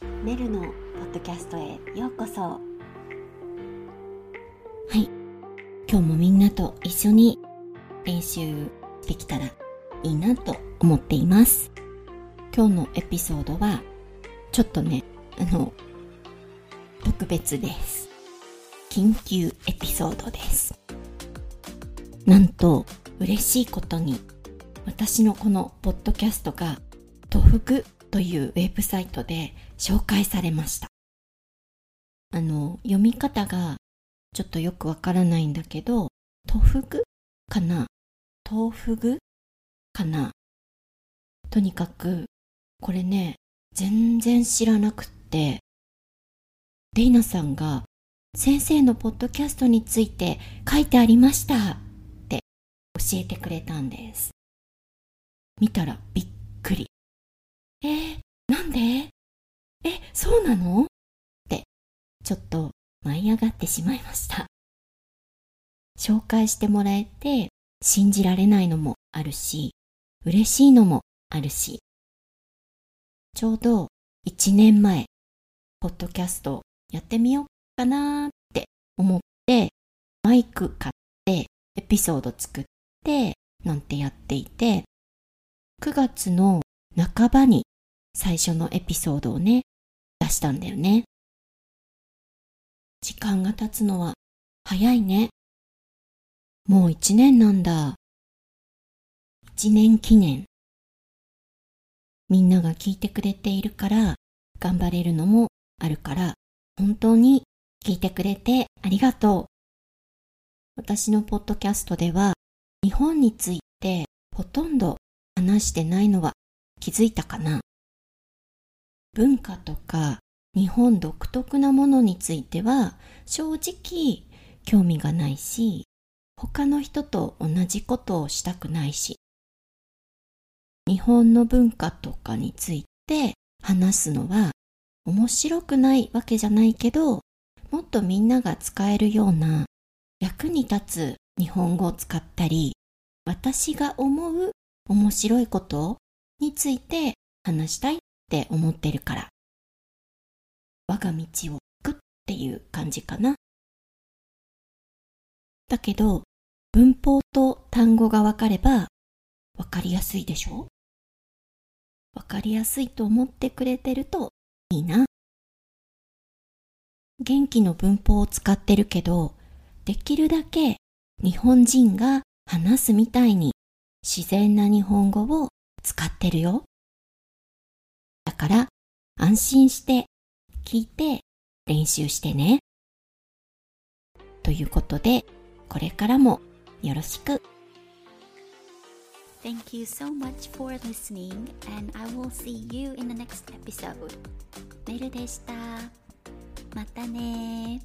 メルのポッドキャストへようこそ。はい。今日もみんなと一緒に練習できたらいいなと思っています。今日のエピソードはちょっとねあの特別です。緊急エピソードです。なんと嬉しいことに私のこのポッドキャストがトフグというウェブサイトで紹介されました。あの、読み方がちょっとよくわからないんだけど、トフグかな？トフグかな？とにかく、これね、全然知らなくって、デイナさんが先生のポッドキャストについて書いてありましたって教えてくれたんです。見たらびっくり。えー、なんで？え、そうなの？って、ちょっと舞い上がってしまいました。紹介してもらえて信じられないのもあるし、嬉しいのもあるし、ちょうど1年前、ポッドキャストやってみようかなーって思って、マイク買ってエピソード作ってなんてやっていて、9月の半ばに最初のエピソードをね、出したんだよね。時間が経つのは早いね。もう一年なんだ。一年記念。みんなが聞いてくれているから頑張れるのもあるから本当に聞いてくれてありがとう。私のポッドキャストでは日本についてほとんど話してないのは気づいたかな文化とか日本独特なものについては正直興味がないし他の人と同じことをしたくないし日本の文化とかについて話すのは面白くないわけじゃないけどもっとみんなが使えるような役に立つ日本語を使ったり私が思う面白いことについて話したいって思ってるから。我が道を行くっていう感じかな。だけど、文法と単語がわかればわかりやすいでしょ？わかりやすいと思ってくれてるといいな。元気の文法を使ってるけど、できるだけ日本人が話すみたいに自然な日本語を使ってるよ。だから安心して聞いて練習してね。ということで、これからもよろしく。Thank you so much for listening and I will see you in the next episode. メルでした。またね